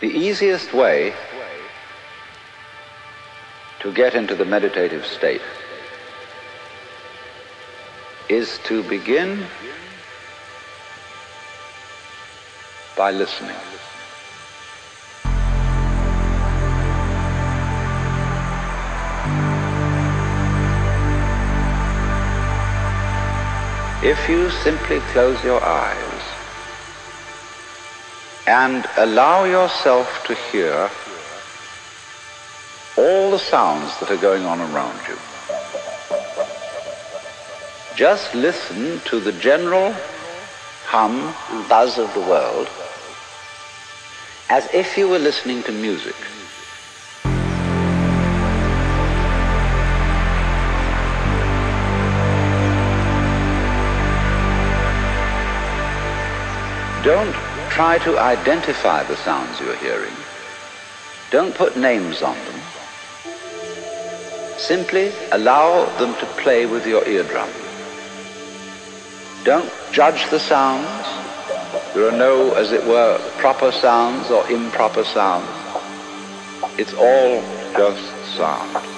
The easiest way to get into the meditative state is to begin by listening. If you simply close your eyes and allow yourself to hear all the sounds that are going on around you, just listen to the general hum and buzz of the world as if you were listening to music. Don't try to identify the sounds you're hearing. Don't put names on them. Simply allow them to play with your eardrum. Don't judge the sounds. There are no, as it were, proper sounds or improper sounds. It's all just sound.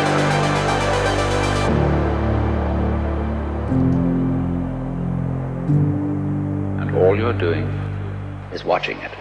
All you're doing is watching it.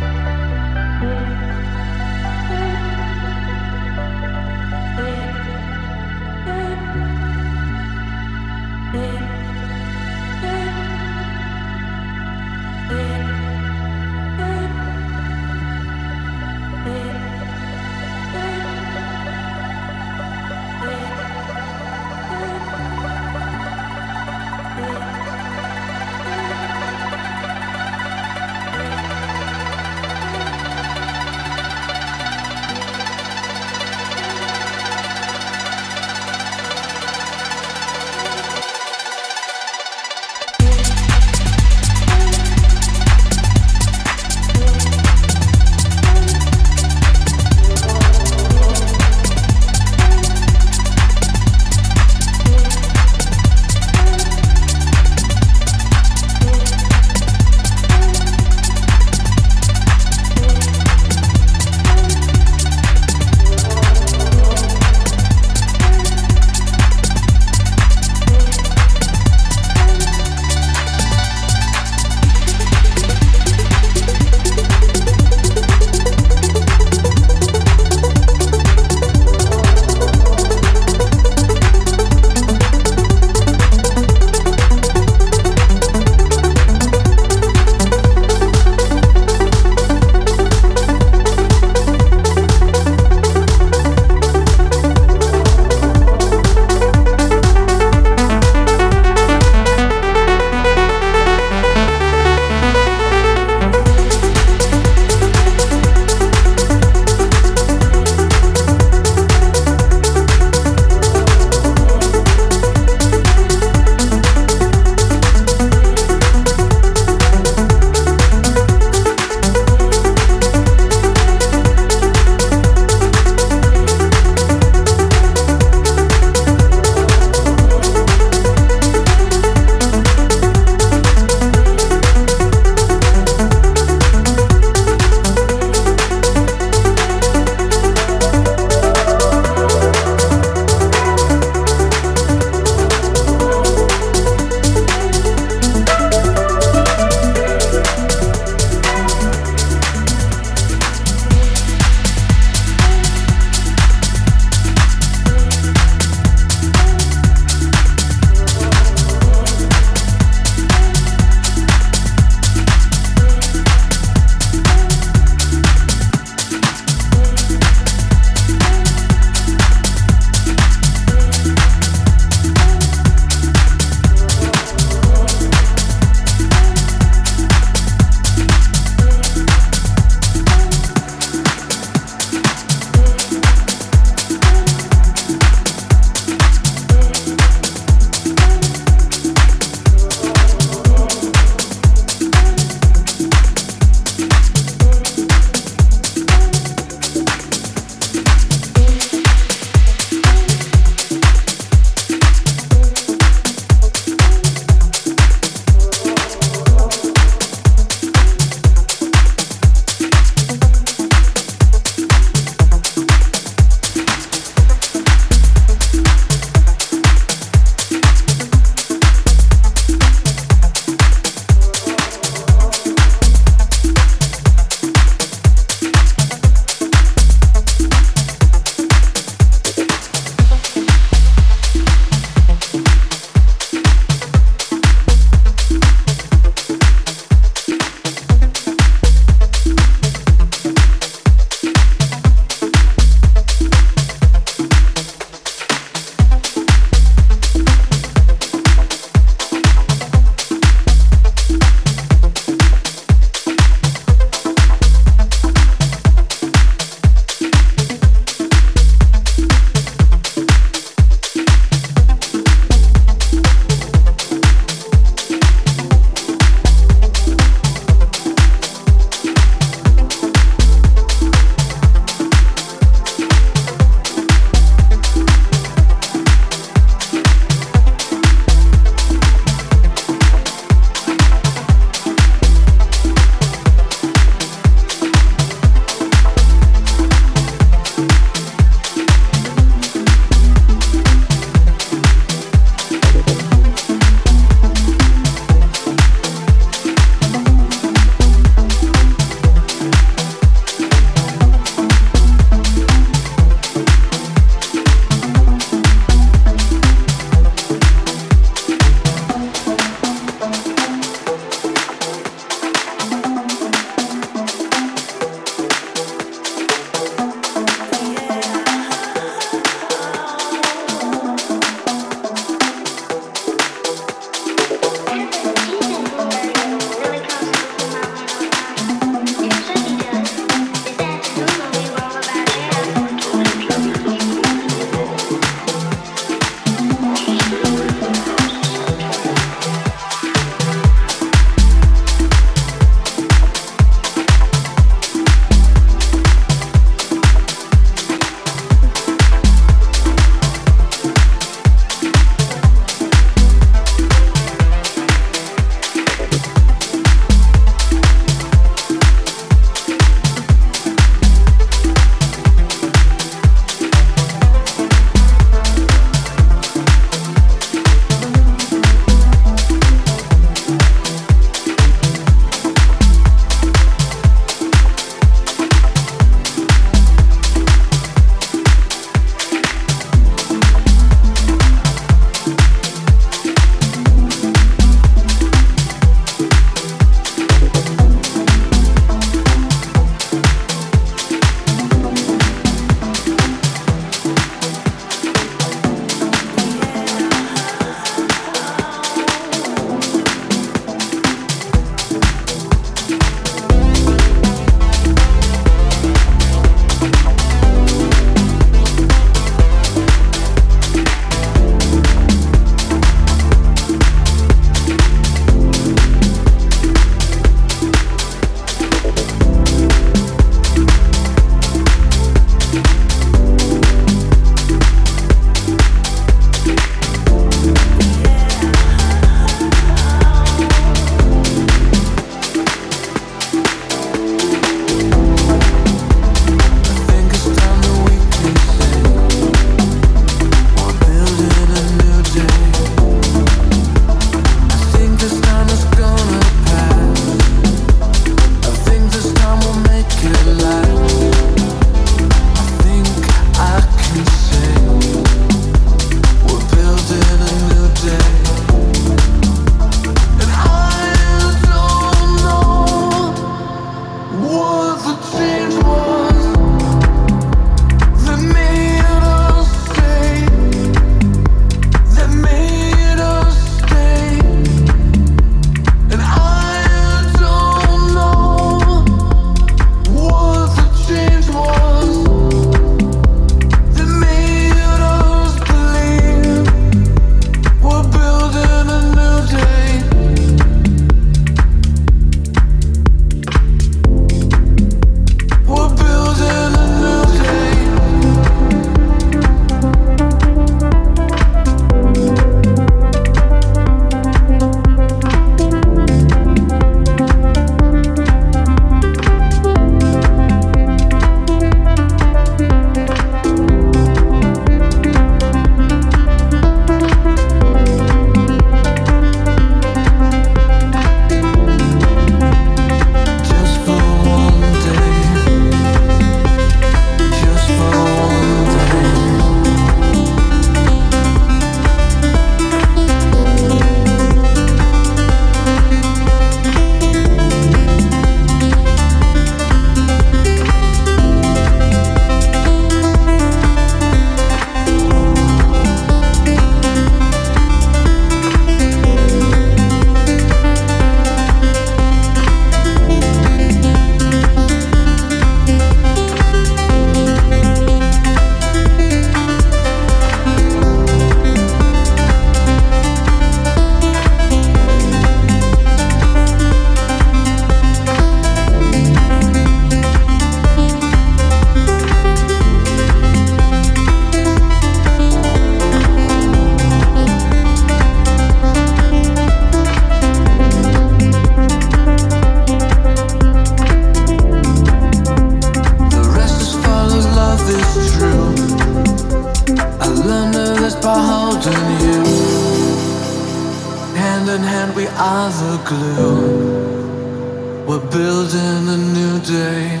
We're building a new day.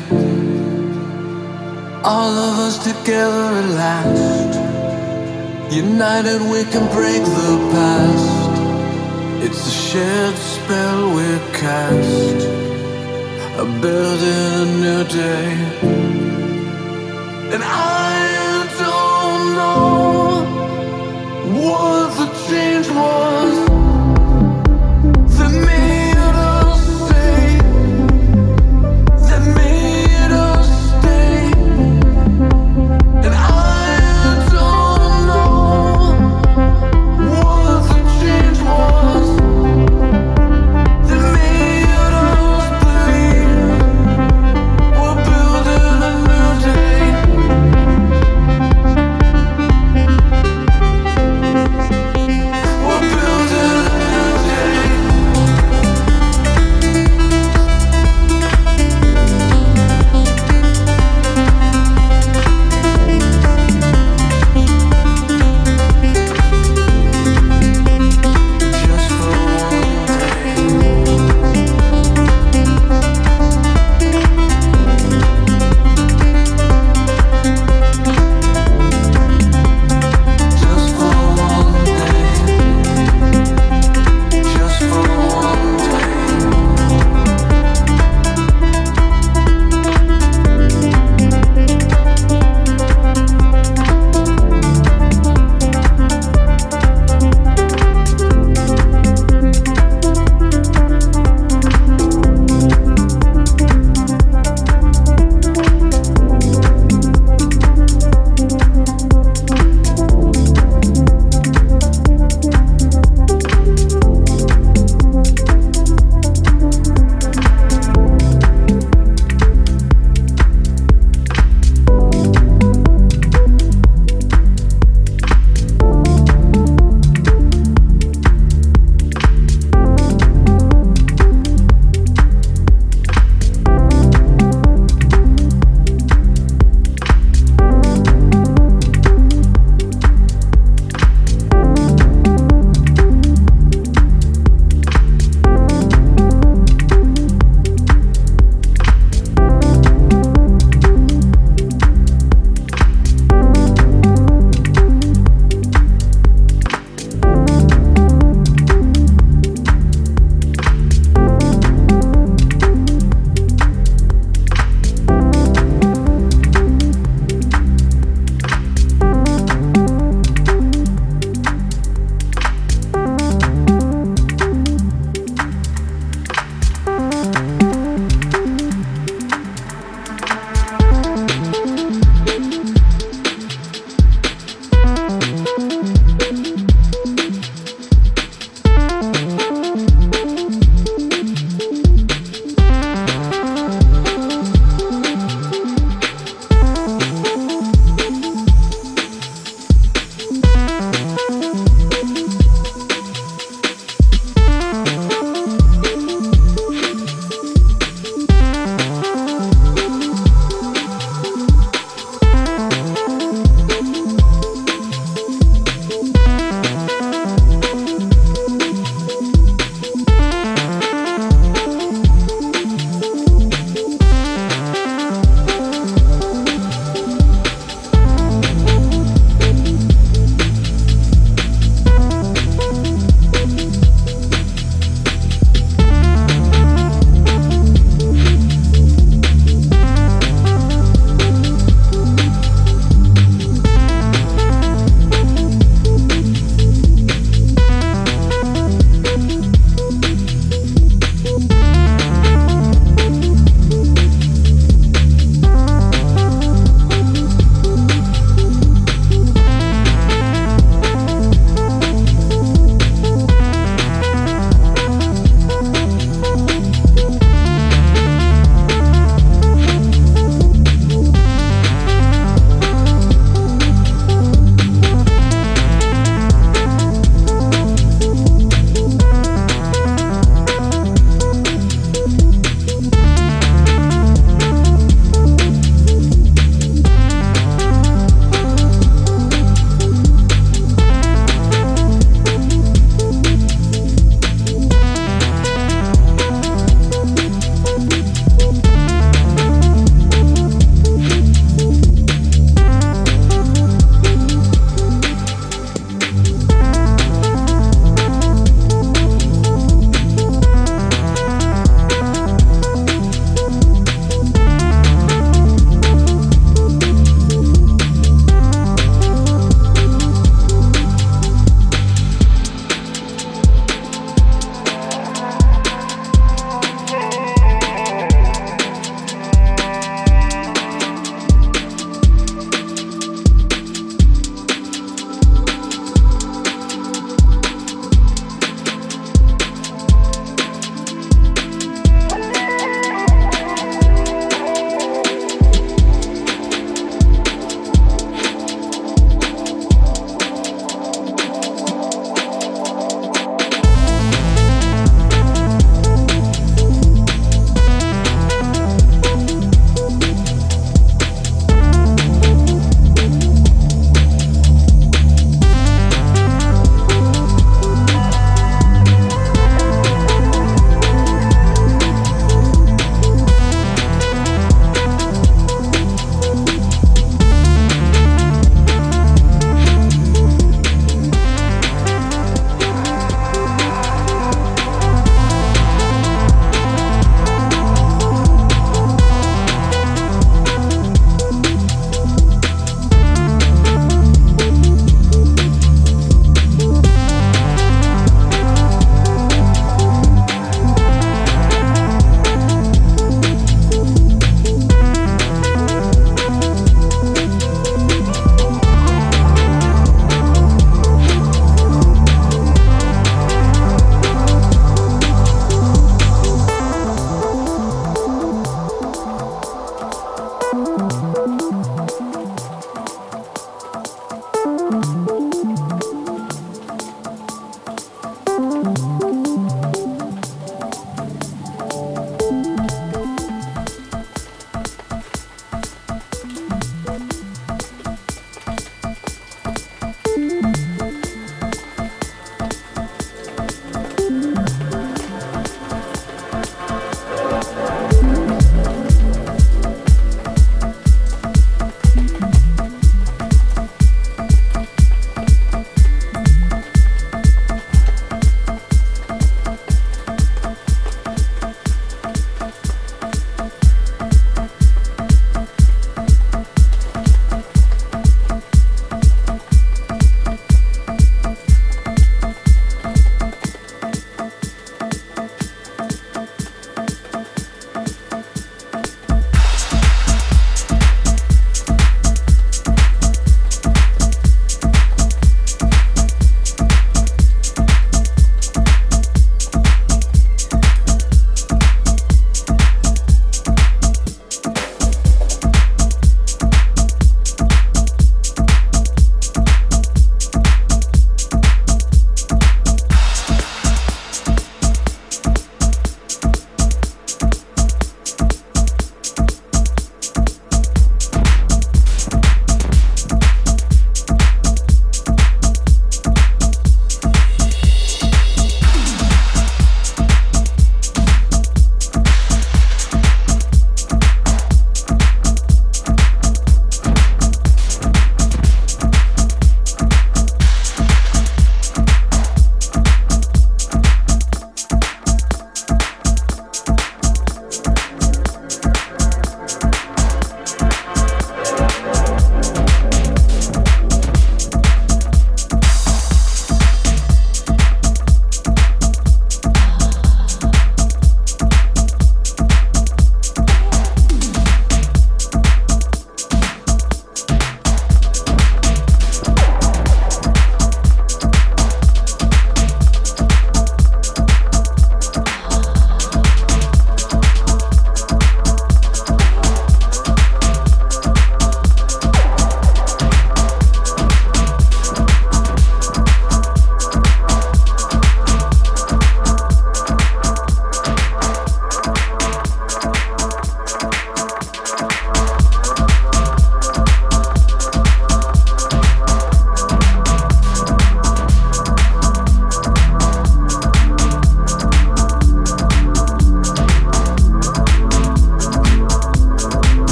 All of us together at last. United, we can break the past. It's a shared spell we cast. A building a new day. And I don't know what the change was.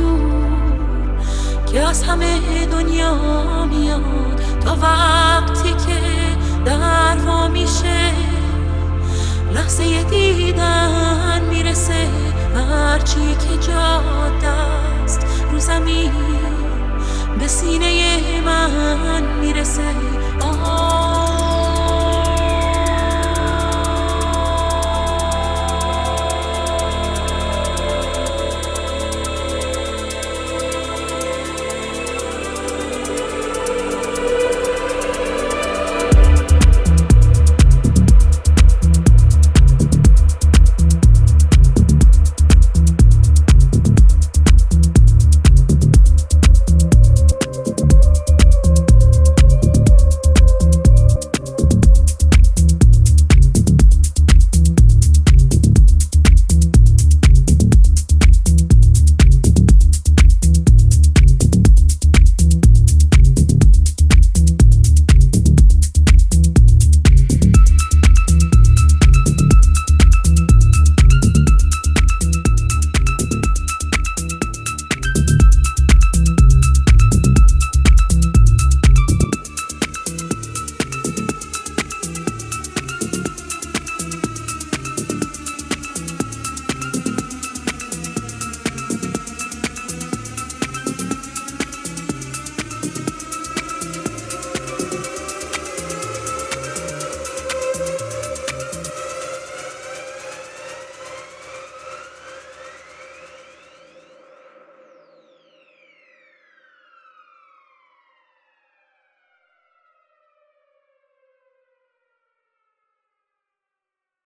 دور که از همه دنیا میاد. تا وقتی که در وا میشه لحظه دیدن می‌رسه. هرچی که جاده است رو زمین به سینه من می‌رسه.